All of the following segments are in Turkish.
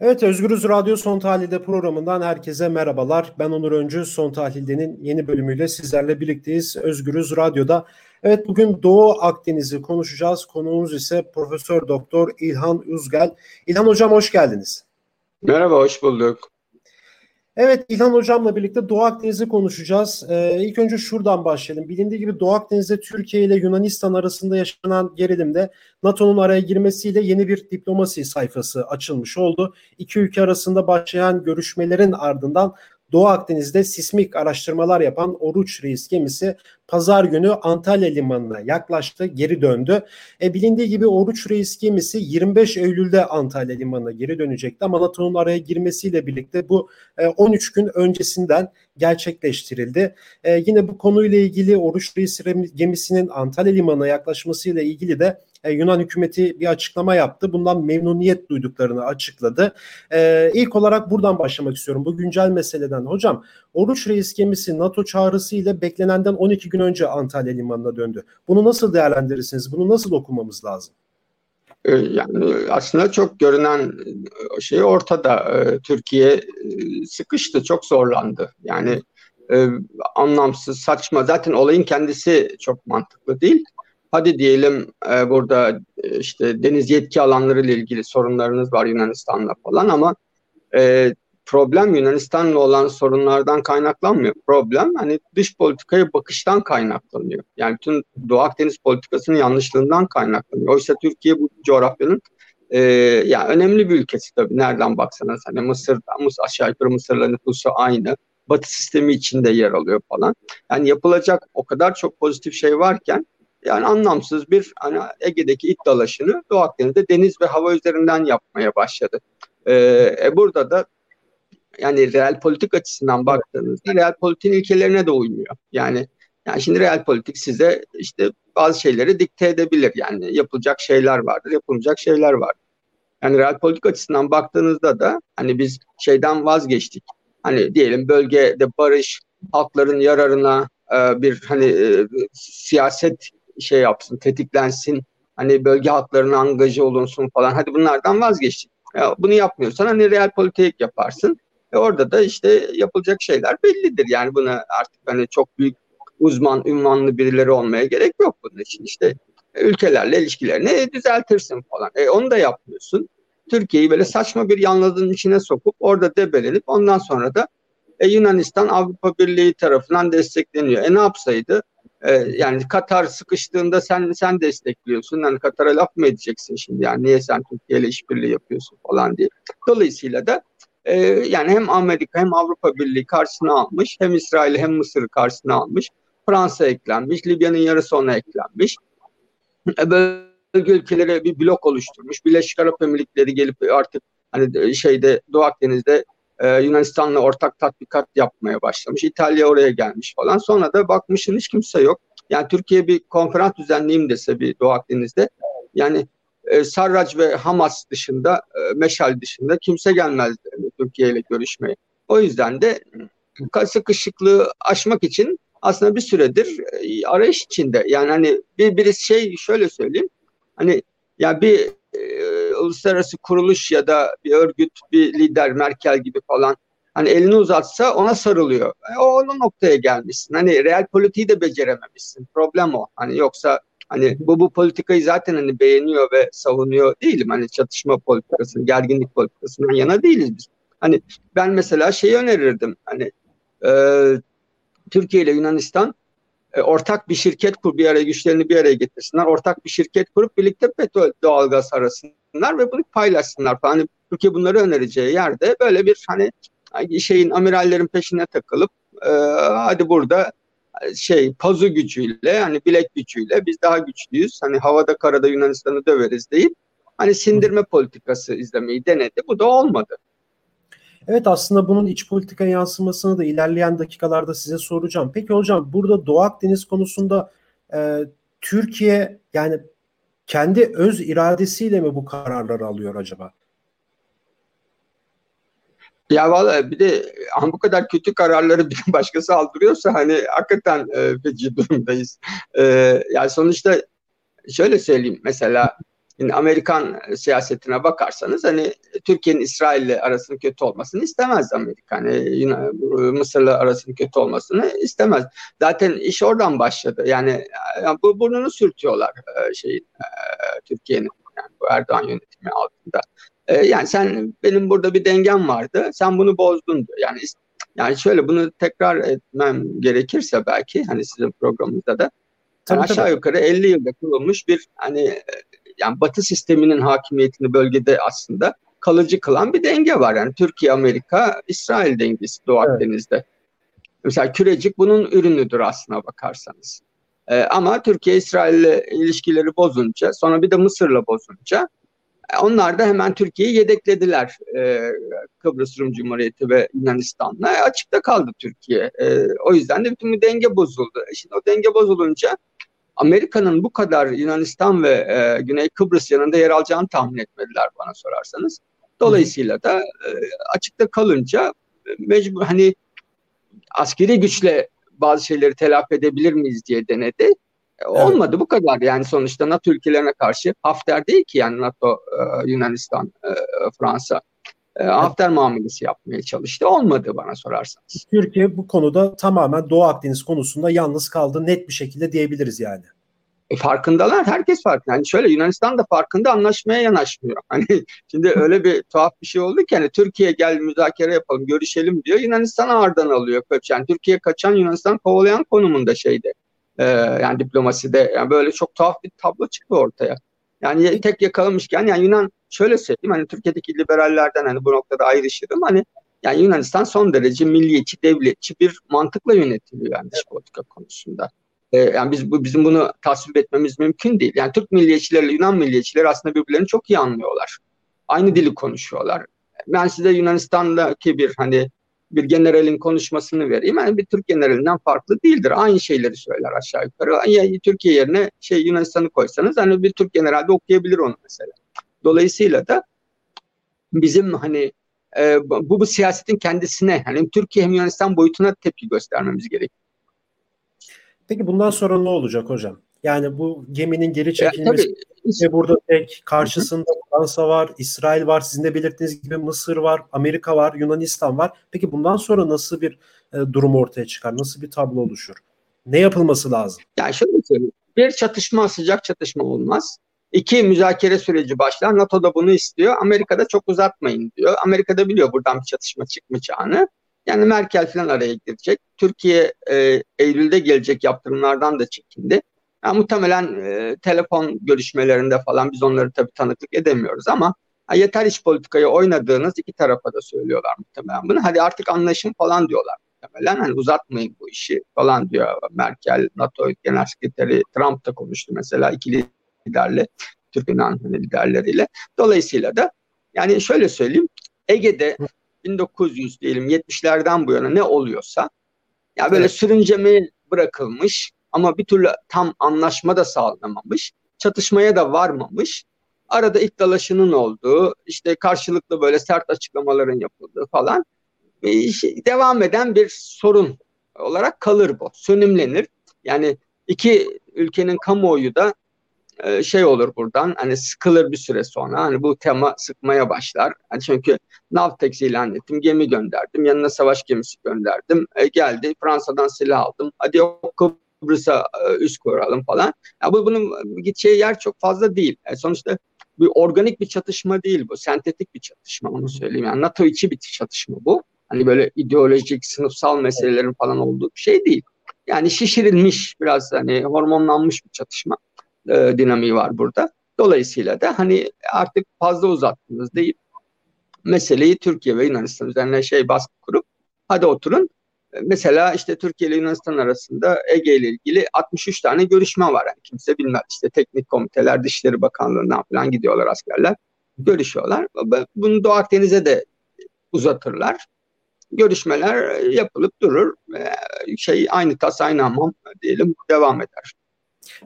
Evet Özgürüz Radyo Son Tahlil'de programından herkese merhabalar. Ben Onur Öncü. Son Tahlil'de'nin yeni bölümüyle sizlerle birlikteyiz. Özgürüz Radyo'da. Evet bugün Doğu Akdeniz'i konuşacağız. Konuğumuz ise Profesör Doktor İlhan Uzgel. İlhan Hocam hoş geldiniz. Merhaba, hoş bulduk. Evet İlhan Hocam'la birlikte Doğu Akdeniz'i konuşacağız. Ee, ilk önce şuradan başlayalım. Bilindiği gibi Doğu Akdeniz'de Türkiye ile Yunanistan arasında yaşanan gerilimde NATO'nun araya girmesiyle yeni bir diplomasi sayfası açılmış oldu. İki ülke arasında başlayan görüşmelerin ardından Doğu Akdeniz'de sismik araştırmalar yapan Oruç Reis gemisi pazar günü Antalya limanına yaklaştı, geri döndü. E, bilindiği gibi Oruç Reis gemisi 25 Eylül'de Antalya limanına geri dönecekti ama NATO'nun araya girmesiyle birlikte bu e, 13 gün öncesinden gerçekleştirildi. E, yine bu konuyla ilgili Oruç Reis gemisinin Antalya limanına yaklaşmasıyla ilgili de e, Yunan hükümeti bir açıklama yaptı. Bundan memnuniyet duyduklarını açıkladı. E, ilk olarak buradan başlamak istiyorum. Bu güncel meseleden. Hocam Oruç Reis gemisi NATO çağrısı ile beklenenden 12 gün önce Antalya limanına döndü. Bunu nasıl değerlendirirsiniz? Bunu nasıl okumamız lazım? E, yani aslında çok görünen şey ortada. E, Türkiye e, sıkıştı, çok zorlandı. Yani anlamsız, saçma. Zaten olayın kendisi çok mantıklı değil hadi diyelim e, burada e, işte deniz yetki alanları ile ilgili sorunlarınız var Yunanistan'la falan ama e, problem Yunanistan'la olan sorunlardan kaynaklanmıyor. Problem hani dış politikaya bakıştan kaynaklanıyor. Yani tüm Doğu Akdeniz politikasının yanlışlığından kaynaklanıyor. Oysa Türkiye bu coğrafyanın e, yani önemli bir ülkesi tabii nereden baksanız hani Mısır'da Mısır, aşağı yukarı Mısır'la nüfusu aynı. Batı sistemi içinde yer alıyor falan. Yani yapılacak o kadar çok pozitif şey varken yani anlamsız bir hani Ege'deki it dalaşını Doğu Akdeniz'de deniz ve hava üzerinden yapmaya başladı. Ee, e, burada da yani real politik açısından baktığınızda real politiğin ilkelerine de uymuyor. Yani yani şimdi real politik size işte bazı şeyleri dikte edebilir. Yani yapılacak şeyler vardır, yapılacak şeyler vardır. Yani real politik açısından baktığınızda da hani biz şeyden vazgeçtik. Hani diyelim bölgede barış, halkların yararına e, bir hani e, siyaset şey yapsın, tetiklensin. Hani bölge halklarına angaje olunsun falan. Hadi bunlardan vazgeçtik. Ya bunu yapmıyorsan hani real politik yaparsın. E orada da işte yapılacak şeyler bellidir. Yani buna artık hani çok büyük uzman, ünvanlı birileri olmaya gerek yok bunun için. İşte ülkelerle ilişkilerini düzeltirsin falan. E onu da yapmıyorsun. Türkiye'yi böyle saçma bir yanladığın içine sokup orada debelenip ondan sonra da e, Yunanistan Avrupa Birliği tarafından destekleniyor. E ne yapsaydı? Ee, yani Katar sıkıştığında sen sen destekliyorsun. Yani Katar'a laf mı edeceksin şimdi? Yani niye sen Türkiye ile işbirliği yapıyorsun falan diye. Dolayısıyla da e, yani hem Amerika hem Avrupa Birliği karşısına almış, hem İsrail hem Mısır karşısına almış. Fransa eklenmiş, Libya'nın yarısı ona eklenmiş. E, bölge ülkelere bir blok oluşturmuş. Birleşik Arap Emirlikleri gelip artık hani şeyde Doğu Akdeniz'de e, Yunanistan'la ortak tatbikat yapmaya başlamış. İtalya oraya gelmiş falan. Sonra da bakmışın hiç kimse yok. Yani Türkiye bir konferans düzenleyeyim dese bir Doğu Akdeniz'de. Yani e, Sarraç ve Hamas dışında, e, Meşal dışında kimse gelmez yani, Türkiye ile görüşmeye. O yüzden de sıkışıklığı aşmak için aslında bir süredir e, arayış içinde. Yani hani bir birisi şey şöyle söyleyeyim. Hani ya bir e, uluslararası kuruluş ya da bir örgüt, bir lider Merkel gibi falan hani elini uzatsa ona sarılıyor. E, o onun noktaya gelmişsin. Hani real politiği de becerememişsin. Problem o. Hani yoksa hani bu bu politikayı zaten hani beğeniyor ve savunuyor değilim. Hani çatışma politikasını, gerginlik politikasından yana değiliz biz. Hani ben mesela şeyi önerirdim. Hani e, Türkiye ile Yunanistan e, ortak bir şirket kur bir araya güçlerini bir araya getirsinler. Ortak bir şirket kurup birlikte petrol doğalgaz arasınlar ve bunu paylaşsınlar falan. Hani Türkiye bunları önereceği yerde böyle bir hani şeyin amirallerin peşine takılıp e, hadi burada e, şey pazu gücüyle yani bilek gücüyle biz daha güçlüyüz. Hani havada karada Yunanistan'ı döveriz deyip hani sindirme politikası izlemeyi denedi. Bu da olmadı. Evet aslında bunun iç politika yansımasını da ilerleyen dakikalarda size soracağım. Peki hocam burada Doğu Akdeniz konusunda e, Türkiye yani kendi öz iradesiyle mi bu kararları alıyor acaba? Ya valla bir de hani bu kadar kötü kararları bir başkası aldırıyorsa hani hakikaten e, feci durumdayız. E, yani sonuçta şöyle söyleyeyim mesela Şimdi Amerikan siyasetine bakarsanız hani Türkiye'nin İsrail'le arasının kötü olmasını istemez Amerika. Hani Mısır'la arasının kötü olmasını istemez. Zaten iş oradan başladı. Yani, yani bu burnunu sürtüyorlar e, şeyin e, Türkiye'nin yani bu Erdoğan yönetimi altında. E, yani sen benim burada bir dengem vardı. Sen bunu bozdun diyor. Yani yani şöyle bunu tekrar etmem gerekirse belki hani sizin programınızda da yani aşağı tabii. yukarı 50 yılda kurulmuş bir hani yani Batı sisteminin hakimiyetini bölgede aslında kalıcı kılan bir denge var. Yani Türkiye, Amerika, İsrail dengesi Doğu evet. Akdeniz'de. Mesela Kürecik bunun ürünüdür aslına bakarsanız. Ee, ama Türkiye İsrail'le ilişkileri bozunca, sonra bir de Mısır'la bozunca e, onlar da hemen Türkiye'yi yedeklediler. Ee, Kıbrıs Rum Cumhuriyeti ve Yunanistan'la açıkta kaldı Türkiye. Ee, o yüzden de bütün bir denge bozuldu. E, şimdi o denge bozulunca Amerika'nın bu kadar Yunanistan ve e, Güney Kıbrıs yanında yer alacağını tahmin etmediler bana sorarsanız. Dolayısıyla da e, açıkta kalınca e, mecbur hani askeri güçle bazı şeyleri telafi edebilir miyiz diye denedi. E, olmadı evet. bu kadar yani sonuçta NATO ülkelerine karşı Hafter değil ki yani NATO, e, Yunanistan, e, Fransa e, Hafter muamelesi yapmaya çalıştı. Olmadı bana sorarsanız. Türkiye bu konuda tamamen Doğu Akdeniz konusunda yalnız kaldı net bir şekilde diyebiliriz yani. E, farkındalar. Herkes farkında. Yani şöyle Yunanistan da farkında anlaşmaya yanaşmıyor. Hani şimdi öyle bir tuhaf bir şey oldu ki hani Türkiye gel müzakere yapalım, görüşelim diyor. Yunanistan ağırdan alıyor. Yani Türkiye kaçan Yunanistan kovalayan konumunda şeyde. Ee, yani diplomaside yani böyle çok tuhaf bir tablo çıktı ortaya. Yani tek yakalamışken yani Yunan şöyle söyleyeyim hani Türkiye'deki liberallerden hani bu noktada ayrışırım hani yani Yunanistan son derece milliyetçi, devletçi bir mantıkla yönetiliyor yani dış politika konusunda. Ee, yani biz bu bizim bunu tasvip etmemiz mümkün değil. Yani Türk milliyetçilerle Yunan milliyetçileri aslında birbirlerini çok iyi anlıyorlar. Aynı dili konuşuyorlar. Ben size Yunanistan'daki bir hani bir generalin konuşmasını vereyim. Yani bir Türk generalinden farklı değildir. Aynı şeyleri söyler aşağı yukarı. Ya, Türkiye yerine şey Yunanistan'ı koysanız hani bir Türk generalde okuyabilir onu mesela. Dolayısıyla da bizim hani e, bu bu siyasetin kendisine hani Türkiye hem Yunanistan boyutuna tepki göstermemiz gerekiyor. Peki bundan sonra ne olacak hocam? Yani bu geminin geri çekilmesi ve burada tek karşısında Fransa var, İsrail var, sizin de belirttiğiniz gibi Mısır var, Amerika var, Yunanistan var. Peki bundan sonra nasıl bir e, durum ortaya çıkar? Nasıl bir tablo oluşur? Ne yapılması lazım? Yani şöyle söyleyeyim. Bir çatışma sıcak çatışma olmaz. İki müzakere süreci başlar. NATO da bunu istiyor. Amerika'da çok uzatmayın diyor. Amerika'da biliyor buradan bir çatışma çıkmayacağını. Yani Merkel falan araya girecek. Türkiye e, Eylül'de gelecek yaptırımlardan da çekindi. Yani muhtemelen e, telefon görüşmelerinde falan biz onları tabii tanıklık edemiyoruz ama ha, yeter iç politikayı oynadığınız iki tarafa da söylüyorlar muhtemelen bunu. Hadi artık anlaşın falan diyorlar muhtemelen. Hani uzatmayın bu işi falan diyor Merkel, NATO Genel Sekreteri Trump da konuştu mesela ikili liderle, Türk Yunan hani liderleriyle. Dolayısıyla da yani şöyle söyleyeyim Ege'de 1900 diyelim 70'lerden bu yana ne oluyorsa ya yani böyle evet. sürüncemeye bırakılmış ama bir türlü tam anlaşma da sağlanamamış. Çatışmaya da varmamış. Arada ilk dalaşının olduğu, işte karşılıklı böyle sert açıklamaların yapıldığı falan şey, devam eden bir sorun olarak kalır bu. Sönümlenir. Yani iki ülkenin kamuoyu da e, şey olur buradan hani sıkılır bir süre sonra hani bu tema sıkmaya başlar. Yani çünkü Navtex ilan ettim, gemi gönderdim, yanına savaş gemisi gönderdim. E, geldi Fransa'dan silah aldım. Hadi o Kıbrıs'a e, üst kuralım falan. Ya bu bunun gideceği yer çok fazla değil. Yani sonuçta bir organik bir çatışma değil bu. Sentetik bir çatışma onu söyleyeyim. Yani NATO içi bir çatışma bu. Hani böyle ideolojik, sınıfsal meselelerin falan olduğu bir şey değil. Yani şişirilmiş, biraz hani hormonlanmış bir çatışma e, dinamiği var burada. Dolayısıyla da hani artık fazla uzattınız deyip meseleyi Türkiye ve Yunanistan üzerine şey baskı kurup hadi oturun Mesela işte Türkiye ile Yunanistan arasında Ege ile ilgili 63 tane görüşme var. Yani kimse bilmez. İşte teknik komiteler, Dışişleri Bakanlığı'ndan falan gidiyorlar askerler. Görüşüyorlar. Bunu Doğu Akdeniz'e de uzatırlar. Görüşmeler yapılıp durur. Şey aynı tas aynı hamam diyelim devam eder.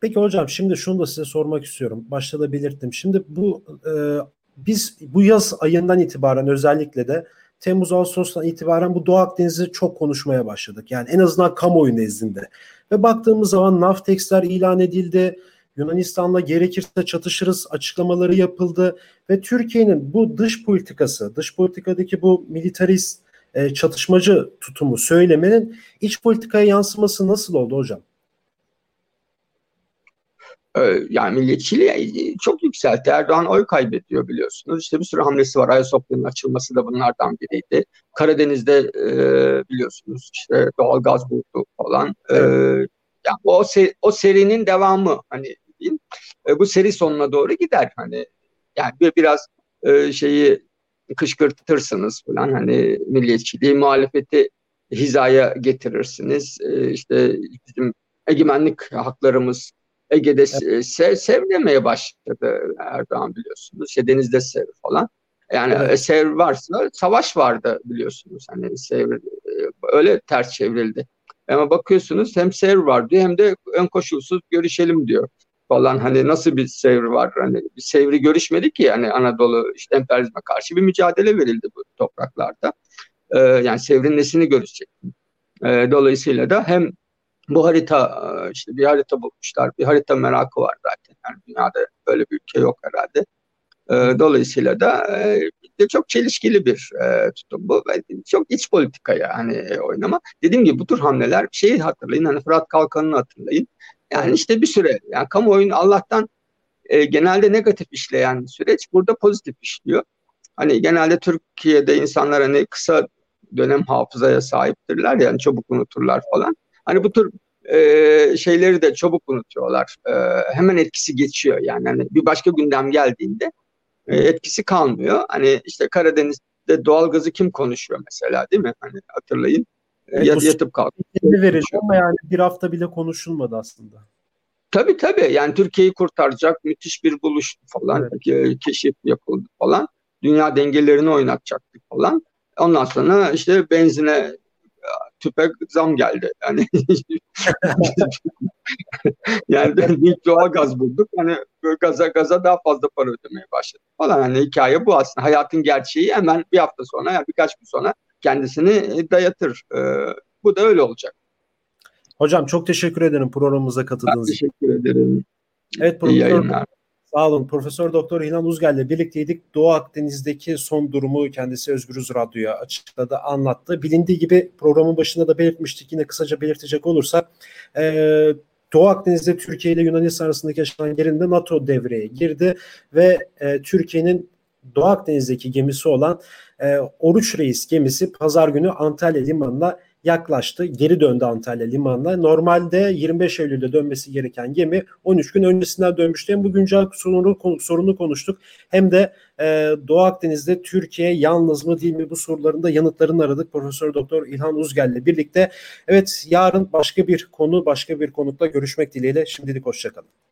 Peki hocam şimdi şunu da size sormak istiyorum. Başta da belirttim. Şimdi bu e, biz bu yaz ayından itibaren özellikle de Temmuz Ağustos'tan itibaren bu Doğu Akdeniz'i çok konuşmaya başladık. Yani en azından kamuoyu nezdinde. Ve baktığımız zaman Naftex'ler ilan edildi. Yunanistan'la gerekirse çatışırız açıklamaları yapıldı ve Türkiye'nin bu dış politikası, dış politikadaki bu militarist e, çatışmacı tutumu söylemenin iç politikaya yansıması nasıl oldu hocam? Ee, yani milliyetçiliği e, çok yükseltti. Erdoğan oy kaybediyor biliyorsunuz. İşte bir sürü hamlesi var. Ayasofya'nın açılması da bunlardan biriydi. Karadeniz'de e, biliyorsunuz işte doğal gaz buldu falan. E, yani o, se o serinin devamı hani. E, bu seri sonuna doğru gider. Hani yani bir, biraz e, şeyi kışkırtırsınız falan hani milliyetçiliği, muhalefeti hizaya getirirsiniz. E, işte bizim egemenlik haklarımız Ege'de evet. sev, sevlemeye başladı Erdoğan biliyorsunuz. İşte denizde sev falan. Yani evet. sev varsa savaş vardı biliyorsunuz. Hani sev öyle ters çevrildi. Ama bakıyorsunuz hem sev var diyor hem de ön koşulsuz görüşelim diyor falan hani nasıl bir sevri var hani bir sevri görüşmedi ki yani Anadolu işte emperyalizme karşı bir mücadele verildi bu topraklarda ee, yani sevrin nesini görüşecek ee, dolayısıyla da hem bu harita işte bir harita bulmuşlar bir harita merakı var zaten yani dünyada böyle bir ülke yok herhalde ee, dolayısıyla da e, çok çelişkili bir e, tutum bu. Çok iç politikaya hani oynama. Dediğim gibi bu tür hamleler şeyi hatırlayın hani Fırat Kalkan'ı hatırlayın. Yani işte bir süre yani kamuoyun Allah'tan e, genelde negatif işleyen süreç burada pozitif işliyor. Hani genelde Türkiye'de insanlar hani kısa dönem hafızaya sahiptirler yani çabuk unuturlar falan. Hani bu tür e, şeyleri de çabuk unutuyorlar. E, hemen etkisi geçiyor yani hani bir başka gündem geldiğinde e, etkisi kalmıyor. Hani işte Karadeniz'de doğalgazı kim konuşuyor mesela değil mi? Hani hatırlayın. Evet, Yat, yatıp kalkıyor. verildi ama yani bir hafta bile konuşulmadı aslında. Tabii tabii yani Türkiye'yi kurtaracak müthiş bir buluş falan evet. keşif yapıldı falan. Dünya dengelerini oynatacaktık falan. Ondan sonra işte benzine tüpe zam geldi. Yani yani büyük doğal gaz bulduk. Hani gaza gaza daha fazla para ödemeye başladık falan. Hani hikaye bu aslında. Hayatın gerçeği hemen bir hafta sonra yani birkaç gün sonra kendisini dayatır. Ee, bu da öyle olacak. Hocam çok teşekkür ederim programımıza katıldığınız için. Teşekkür ederim. Evet profesör. Sağ olun. Profesör Doktor İlhan Uzgel ile birlikteydik. Doğu Akdeniz'deki son durumu kendisi Özgürüz Radyo'ya açıkladı, anlattı. Bilindiği gibi programın başında da belirtmiştik. Yine kısaca belirtecek olursak e, Doğu Akdeniz'de Türkiye ile Yunanistan arasındaki yaşanan gerilinde NATO devreye girdi ve e, Türkiye'nin Doğu Akdeniz'deki gemisi olan e, Oruç Reis gemisi pazar günü Antalya limanına yaklaştı. Geri döndü Antalya limanına. Normalde 25 Eylül'de dönmesi gereken gemi 13 gün öncesinden dönmüştü. Hem bu güncel sorunu, sorunu konuştuk hem de e, Doğu Akdeniz'de Türkiye yalnız mı değil mi bu soruların da yanıtlarını aradık. Profesör Doktor İlhan Uzgel ile birlikte. Evet yarın başka bir konu başka bir konukla görüşmek dileğiyle. Şimdilik hoşçakalın.